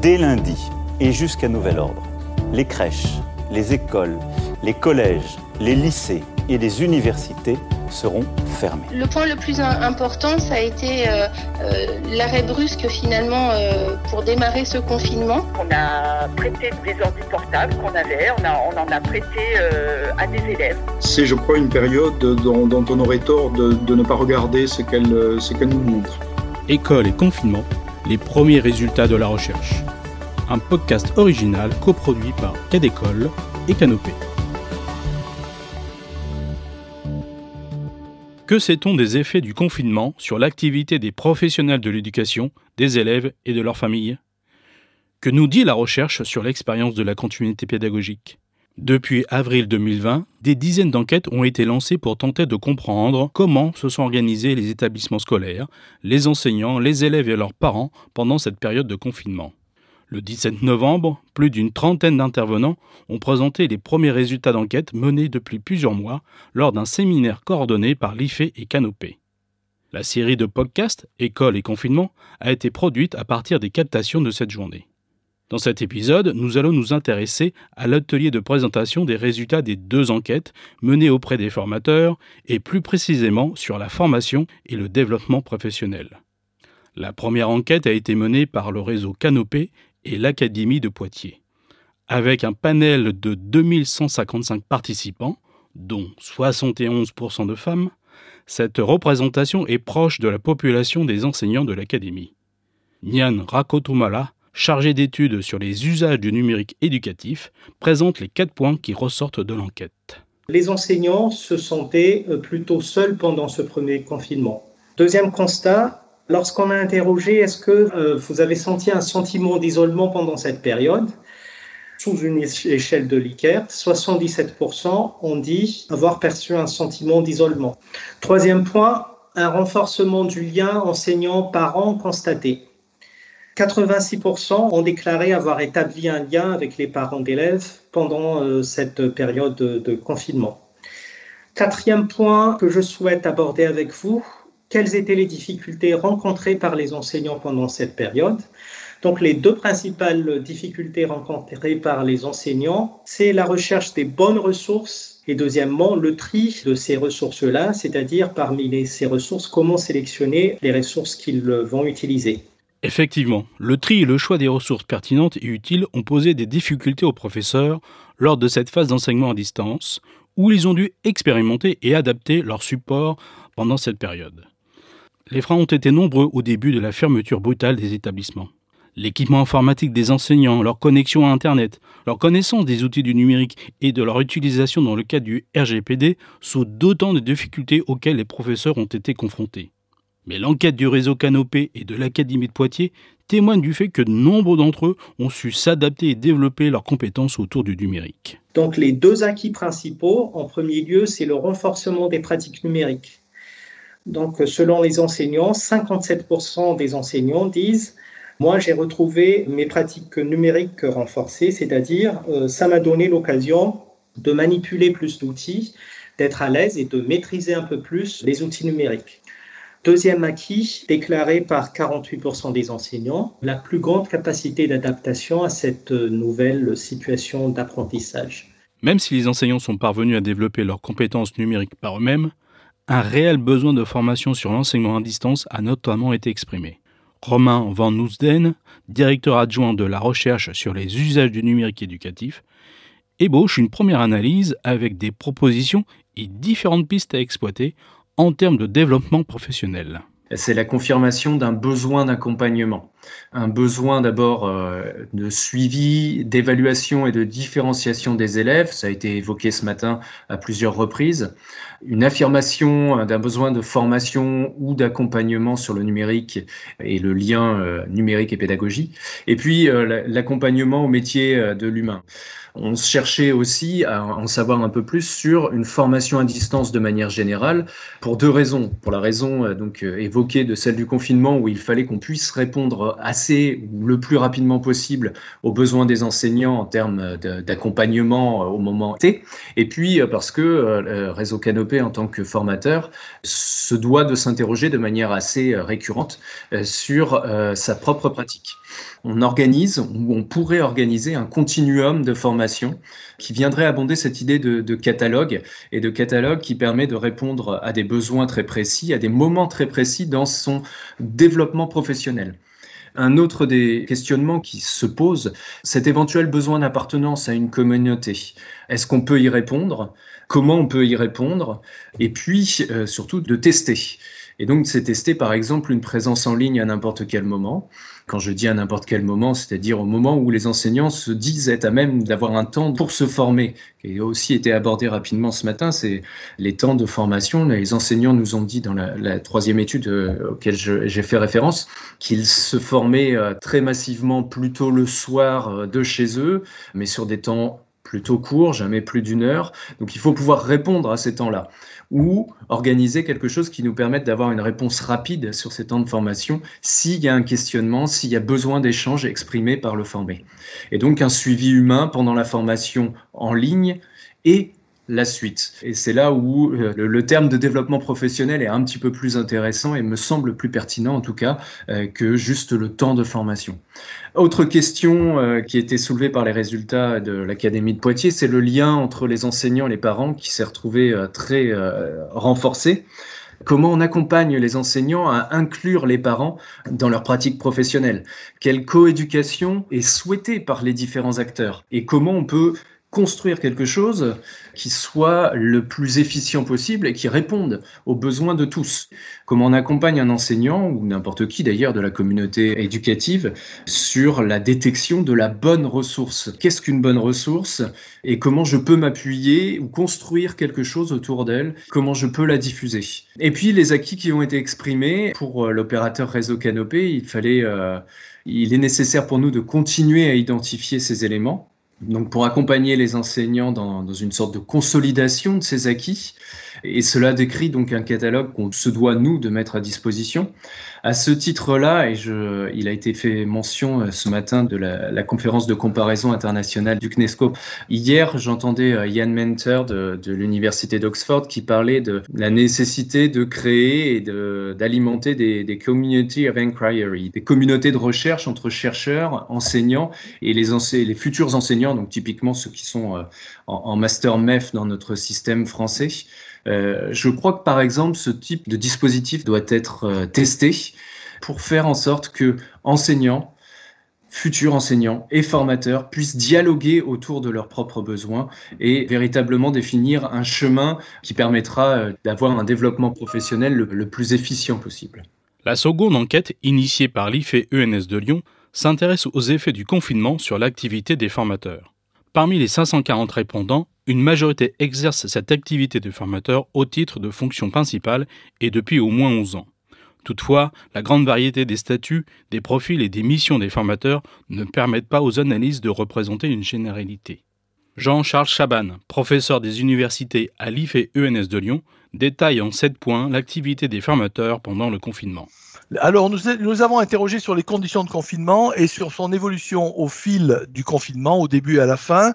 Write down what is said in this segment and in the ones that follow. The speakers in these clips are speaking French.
Dès lundi et jusqu'à nouvel ordre, les crèches, les écoles, les collèges, les lycées et les universités seront fermés. Le point le plus important, ça a été euh, euh, l'arrêt brusque finalement euh, pour démarrer ce confinement. On a prêté des ordi portables qu'on avait, on, en a prêté à des élèves. C'est, je crois, une période dont, on aurait tort de, ne pas regarder ce qu'elle, ce qu'elle nous montre. École et confinement, les premiers résultats de la recherche. Un podcast original coproduit par Cadécole et Canopée. Que sait-on des effets du confinement sur l'activité des professionnels de l'éducation, des élèves et de leurs familles? Que nous dit la recherche sur l'expérience de la continuité pédagogique? Depuis avril 2020, des dizaines d'enquêtes ont été lancées pour tenter de comprendre comment se sont organisés les établissements scolaires, les enseignants, les élèves et leurs parents pendant cette période de confinement. Le 17 novembre, plus d'une trentaine d'intervenants ont présenté les premiers résultats d'enquête menés depuis plusieurs mois lors d'un séminaire coordonné par l'IFE et Canopé. La série de podcasts École et confinement a été produite à partir des captations de cette journée. Dans cet épisode, nous allons nous intéresser à l'atelier de présentation des résultats des deux enquêtes menées auprès des formateurs et plus précisément sur la formation et le développement professionnel. La première enquête a été menée par le réseau Canopé et l'Académie de Poitiers. Avec un panel de 2155 participants, dont 71% de femmes, cette représentation est proche de la population des enseignants de l'Académie. Nian Rakotumala, chargé d'études sur les usages du numérique éducatif, présente les quatre points qui ressortent de l'enquête. Les enseignants se sentaient euh, plutôt seuls pendant ce premier confinement. Deuxième constat, Lorsqu'on a interrogé est-ce que euh, vous avez senti un sentiment d'isolement pendant cette période, sous une échelle de Likert, 77% ont dit avoir perçu un sentiment d'isolement. Troisième point, un renforcement du lien enseignant-parent constaté. 86% ont déclaré avoir établi un lien avec les parents d'élèves pendant euh, cette période de confinement. Quatrième point que je souhaite aborder avec vous, quelles étaient les difficultés rencontrées par les enseignants pendant cette période? Donc les deux principales difficultés rencontrées par les enseignants, c'est la recherche des bonnes ressources et deuxièmement le tri de ces ressources-là, c'est-à-dire parmi ces ressources, comment sélectionner les ressources qu'ils vont utiliser. Effectivement, le tri et le choix des ressources pertinentes et utiles ont posé des difficultés aux professeurs lors de cette phase d'enseignement à distance, où ils ont dû expérimenter et adapter leur support pendant cette période. Les freins ont été nombreux au début de la fermeture brutale des établissements. L'équipement informatique des enseignants, leur connexion à Internet, leur connaissance des outils du numérique et de leur utilisation dans le cadre du RGPD sont d'autant de difficultés auxquelles les professeurs ont été confrontés. Mais l'enquête du réseau Canopé et de l'Académie de Poitiers témoigne du fait que nombre d'entre eux ont su s'adapter et développer leurs compétences autour du numérique. Donc les deux acquis principaux, en premier lieu, c'est le renforcement des pratiques numériques. Donc, selon les enseignants, 57% des enseignants disent moi, j'ai retrouvé mes pratiques numériques renforcées, c'est-à-dire euh, ça m'a donné l'occasion de manipuler plus d'outils, d'être à l'aise et de maîtriser un peu plus les outils numériques. Deuxième acquis, déclaré par 48% des enseignants, la plus grande capacité d'adaptation à cette nouvelle situation d'apprentissage. Même si les enseignants sont parvenus à développer leurs compétences numériques par eux-mêmes, un réel besoin de formation sur l'enseignement à distance a notamment été exprimé. Romain Van Nousden, directeur adjoint de la recherche sur les usages du numérique éducatif, ébauche une première analyse avec des propositions et différentes pistes à exploiter en termes de développement professionnel. C'est la confirmation d'un besoin d'accompagnement, un besoin d'abord euh, de suivi, d'évaluation et de différenciation des élèves, ça a été évoqué ce matin à plusieurs reprises, une affirmation d'un besoin de formation ou d'accompagnement sur le numérique et le lien euh, numérique et pédagogie, et puis euh, l'accompagnement au métier de l'humain. On cherchait aussi à en savoir un peu plus sur une formation à distance de manière générale pour deux raisons. Pour la raison donc évoquée de celle du confinement où il fallait qu'on puisse répondre assez ou le plus rapidement possible aux besoins des enseignants en termes d'accompagnement au moment T. Et puis parce que Réseau Canopé en tant que formateur se doit de s'interroger de manière assez récurrente sur sa propre pratique on organise ou on pourrait organiser un continuum de formation qui viendrait abonder cette idée de, catalogue et de catalogue qui permet de répondre à des besoins très précis, à des moments très précis dans son développement professionnel. Un autre des questionnements qui se pose, cet éventuel besoin d'appartenance à une communauté. Est-ce qu'on peut y répondre? Comment on peut y répondre? Et puis, euh, surtout, de tester. Et donc, c'est tester, par exemple, une présence en ligne à n'importe quel moment. Quand je dis à n'importe quel moment, c'est-à-dire au moment où les enseignants se disent être à même d'avoir un temps pour se former, qui a aussi été abordé rapidement ce matin, c'est les temps de formation. Les enseignants nous ont dit dans la, troisième étude euh, auquel j'ai fait référence qu'ils se formaient euh, très massivement plutôt le soir euh, de chez eux, mais sur des temps plutôt courts, jamais plus d'une heure. Donc il faut pouvoir répondre à ces temps-là ou organiser quelque chose qui nous permette d'avoir une réponse rapide sur ces temps de formation s'il y a un questionnement, s'il y a besoin d'échanges exprimés par le formé. Et donc un suivi humain pendant la formation en ligne et la suite. Et c'est là où euh, le, terme de développement professionnel est un petit peu plus intéressant et me semble plus pertinent en tout cas euh, que juste le temps de formation. Autre question euh, qui a été soulevée par les résultats de l'Académie de Poitiers, c'est le lien entre les enseignants et les parents qui s'est retrouvé très renforcé. Comment on accompagne les enseignants à inclure les parents dans leur pratique professionnelle? Quelle coéducation est souhaitée par les différents acteurs? Et comment on peut construire quelque chose qui soit le plus efficient possible et qui réponde aux besoins de tous. Comment on accompagne un enseignant ou n'importe qui d'ailleurs de la communauté éducative sur la détection de la bonne ressource. Qu'est-ce qu'une bonne ressource et comment je peux m'appuyer ou construire quelque chose autour d'elle, comment je peux la diffuser? Et puis les acquis qui ont été exprimés pour euh, l'opérateur réseau Canopé, il fallait euh, il est nécessaire pour nous de continuer à identifier ces éléments donc pour accompagner les enseignants dans, une sorte de consolidation de ces acquis. Et cela décrit donc un catalogue qu'on se doit, nous, de mettre à disposition. À ce titre-là, et je, il a été fait mention euh, ce matin de la, conférence de comparaison internationale du CNESCO. Hier, j'entendais euh, Ian Mentor de, l'Université d'Oxford qui parlait de la nécessité de créer et d'alimenter des, des community of inquiry, des communautés de recherche entre chercheurs, enseignants et les, les futurs enseignants, donc typiquement ceux qui sont euh, en, en master MEF dans notre système français. Euh, je crois que par exemple, ce type de dispositif doit être euh, testé pour faire en sorte que enseignants, futurs enseignants et formateurs puissent dialoguer autour de leurs propres besoins et véritablement définir un chemin qui permettra euh, d'avoir un développement professionnel le, plus efficient possible. La seconde enquête, initiée par l'IFE ENS de Lyon, s'intéresse aux effets du confinement sur l'activité des formateurs. Parmi les 540 répondants, une majorité exerce cette activité de formateur au titre de fonction principale et depuis au moins 11 ans. Toutefois, la grande variété des statuts, des profils et des missions des formateurs ne permettent pas aux analyses de représenter une généralité. Jean-Charles Chaban, professeur des universités à l'IFE ENS de Lyon, détaille en 7 points l'activité des formateurs pendant le confinement. Alors, nous, nous, avons interrogé sur les conditions de confinement et sur son évolution au fil du confinement, au début et à la fin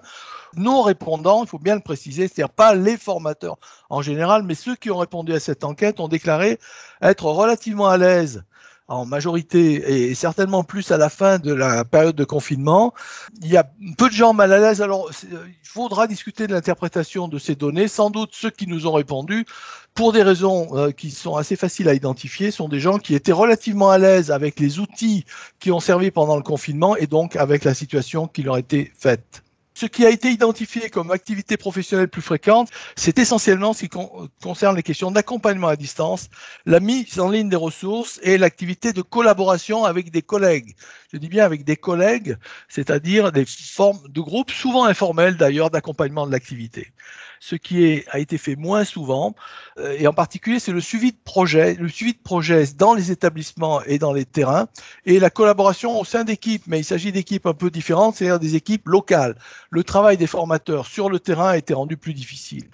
non répondants, il faut bien le préciser, c'est-à-dire pas les formateurs en général, mais ceux qui ont répondu à cette enquête ont déclaré être relativement à l'aise en majorité et certainement plus à la fin de la période de confinement. Il y a peu de gens mal à l'aise. Alors, il faudra discuter de l'interprétation de ces données. Sans doute, ceux qui nous ont répondu, pour des raisons euh, qui sont assez faciles à identifier, sont des gens qui étaient relativement à l'aise avec les outils qui ont servi pendant le confinement et donc avec la situation qui leur était faite. Ce qui a été identifié comme activité professionnelle plus fréquente, c'est essentiellement ce qui concerne les questions d'accompagnement à distance, la mise en ligne des ressources et l'activité de collaboration avec des collègues. Je dis bien avec des collègues, c'est-à-dire des formes de groupes, souvent informels d'ailleurs, d'accompagnement de l'activité ce qui a été fait moins souvent, euh, et en particulier c'est le suivi de projet, le suivi de projet dans les établissements et dans les terrains, et la collaboration au sein d'équipes, mais il s'agit d'équipes un peu différentes, c'est-à-dire des équipes locales. Le travail des formateurs sur le terrain a été rendu plus difficile.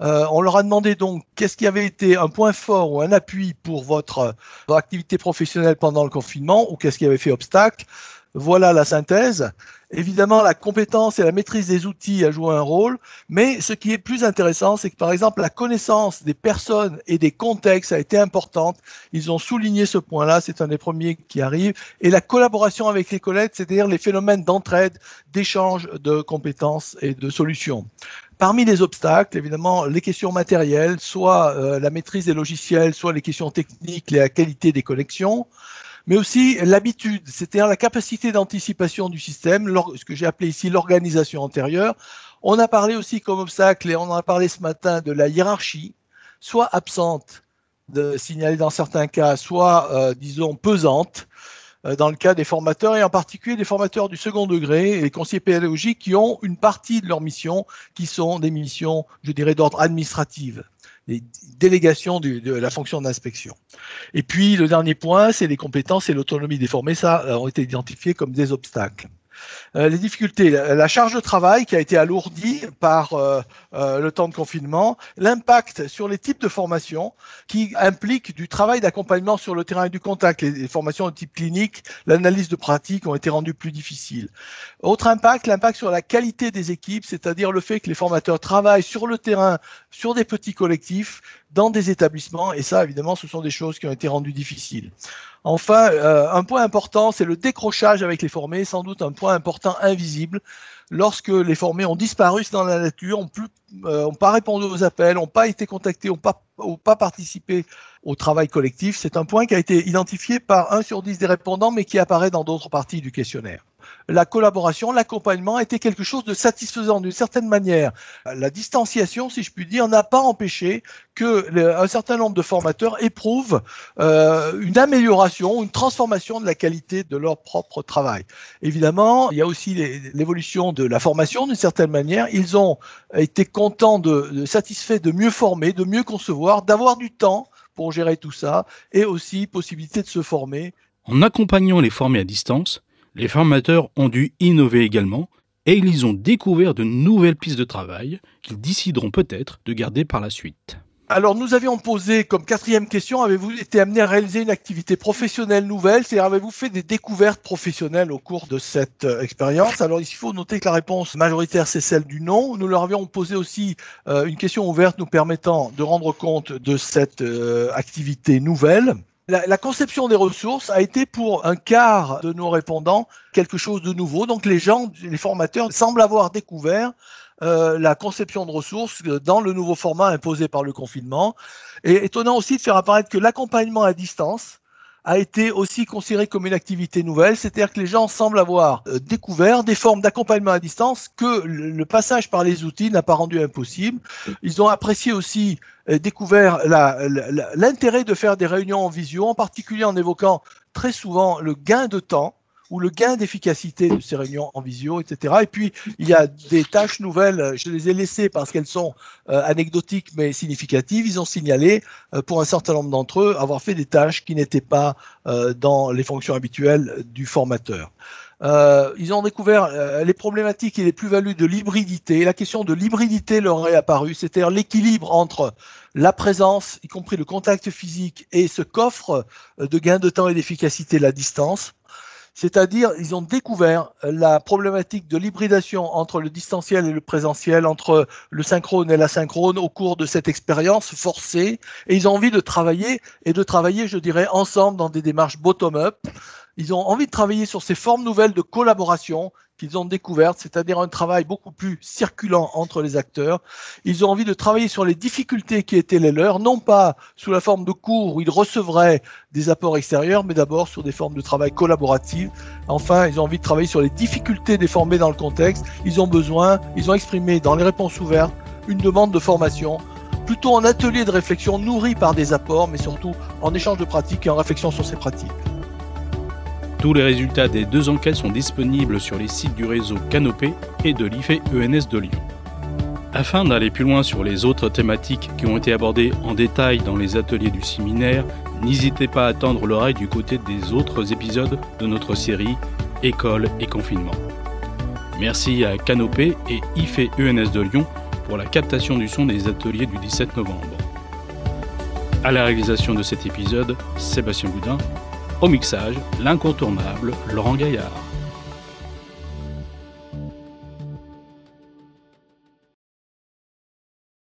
Euh, on leur a demandé donc qu'est-ce qui avait été un point fort ou un appui pour votre, votre activité professionnelle pendant le confinement ou qu'est-ce qui avait fait obstacle. Voilà la synthèse. Évidemment, la compétence et la maîtrise des outils a joué un rôle, mais ce qui est plus intéressant, c'est que par exemple, la connaissance des personnes et des contextes a été importante. Ils ont souligné ce point-là, c'est un des premiers qui arrive. Et la collaboration avec les collègues, c'est-à-dire les phénomènes d'entraide, d'échange de compétences et de solutions. Parmi les obstacles, évidemment, les questions matérielles, soit euh, la maîtrise des logiciels, soit les questions techniques, la qualité des connexions mais aussi l'habitude, c'est-à-dire la capacité d'anticipation du système, ce que j'ai appelé ici l'organisation antérieure. On a parlé aussi comme obstacle, et on en a parlé ce matin, de la hiérarchie, soit absente, de signaler dans certains cas, soit, euh, disons, pesante, euh, dans le cas des formateurs, et en particulier des formateurs du second degré et conseillers pédagogiques qui ont une partie de leur mission qui sont des missions, je dirais, d'ordre administratif les délégations de la fonction d'inspection. Et puis le dernier point, c'est les compétences et l'autonomie des formés. Ça euh, ont été identifiés comme des obstacles. Euh, les difficultés, la, charge de travail qui a été alourdie par euh, euh, le temps de confinement, l'impact sur les types de formations qui impliquent du travail d'accompagnement sur le terrain et du contact. Les, formations de type clinique, l'analyse de pratique ont été rendues plus difficiles. Autre impact, l'impact sur la qualité des équipes, c'est-à-dire le fait que les formateurs travaillent sur le terrain, sur des petits collectifs, dans des établissements, et ça, évidemment, ce sont des choses qui ont été rendues difficiles. Enfin, euh, un point important, c'est le décrochage avec les formés, sans doute un point important invisible. Lorsque les formés ont disparu dans la nature, n'ont euh, pas répondu aux appels, n'ont pas été contactés, n'ont pas, pas participé au travail collectif, c'est un point qui a été identifié par un sur dix des répondants, mais qui apparaît dans d'autres parties du questionnaire la collaboration, l'accompagnement était quelque chose de satisfaisant d'une certaine manière. La distanciation, si je puis dire, n'a pas empêché que un certain nombre de formateurs éprouvent euh, une amélioration, une transformation de la qualité de leur propre travail. Évidemment, il y a aussi l'évolution de la formation d'une certaine manière. Ils ont été contents de, de satisfaits de mieux former, de mieux concevoir, d'avoir du temps pour gérer tout ça et aussi possibilité de se former. En accompagnant les formés à distance, les formateurs ont dû innover également et ils ont découvert de nouvelles pistes de travail qu'ils décideront peut-être de garder par la suite. Alors nous avions posé comme quatrième question, avez-vous été amené à réaliser une activité professionnelle nouvelle? C'est-à-dire avez-vous fait des découvertes professionnelles au cours de cette euh, expérience? Alors il faut noter que la réponse majoritaire c'est celle du non. Nous leur avions posé aussi euh, une question ouverte nous permettant de rendre compte de cette euh, activité nouvelle. La, conception des ressources a été pour un quart de nos répondants quelque chose de nouveau. Donc les gens, les formateurs semblent avoir découvert euh, la conception de ressources dans le nouveau format imposé par le confinement. Et étonnant aussi de faire apparaître que l'accompagnement à distance a été aussi considéré comme une activité nouvelle, c'est-à-dire que les gens semblent avoir euh, découvert des formes d'accompagnement à distance que le passage par les outils n'a pas rendu impossible. Ils ont apprécié aussi euh, découvert l'intérêt de faire des réunions en visio, en particulier en évoquant très souvent le gain de temps ou le gain d'efficacité de ces réunions en visio, etc. Et puis, il y a des tâches nouvelles, je les ai laissées parce qu'elles sont euh, anecdotiques mais significatives. Ils ont signalé, euh, pour un certain nombre d'entre eux, avoir fait des tâches qui n'étaient pas euh, dans les fonctions habituelles du formateur. ils ont découvert les problématiques et les plus-values de l'hybridité. La question de l'hybridité leur est apparue, c'est-à-dire l'équilibre entre la présence, y compris le contact physique, et ce coffre de gain de temps et d'efficacité, la distance. C'est-à-dire, ils ont découvert la problématique de l'hybridation entre le distanciel et le présentiel, entre le synchrone et l'asynchrone au cours de cette expérience forcée. Et ils ont envie de travailler et de travailler, je dirais, ensemble dans des démarches bottom-up. Ils ont envie de travailler sur ces formes nouvelles de collaboration qu'ils ont découvertes, c'est-à-dire un travail beaucoup plus circulant entre les acteurs. Ils ont envie de travailler sur les difficultés qui étaient les leurs, non pas sous la forme de cours où ils recevraient des apports extérieurs, mais d'abord sur des formes de travail collaboratives. Enfin, ils ont envie de travailler sur les difficultés déformées dans le contexte. Ils ont besoin, ils ont exprimé dans les réponses ouvertes une demande de formation plutôt en atelier de réflexion nourri par des apports, mais surtout en échange de pratiques et en réflexion sur ces pratiques. Tous les résultats des deux enquêtes sont disponibles sur les sites du réseau Canopé et de l'IFE ENS de Lyon. Afin d'aller plus loin sur les autres thématiques qui ont été abordées en détail dans les ateliers du séminaire, n'hésitez pas à tendre l'oreille du côté des autres épisodes de notre série École et confinement. Merci à Canopé et IFE ENS de Lyon pour la captation du son des ateliers du 17 novembre. À la réalisation de cet épisode, Sébastien Boudin. Au mixage, l'incontournable Laurent Gaillard.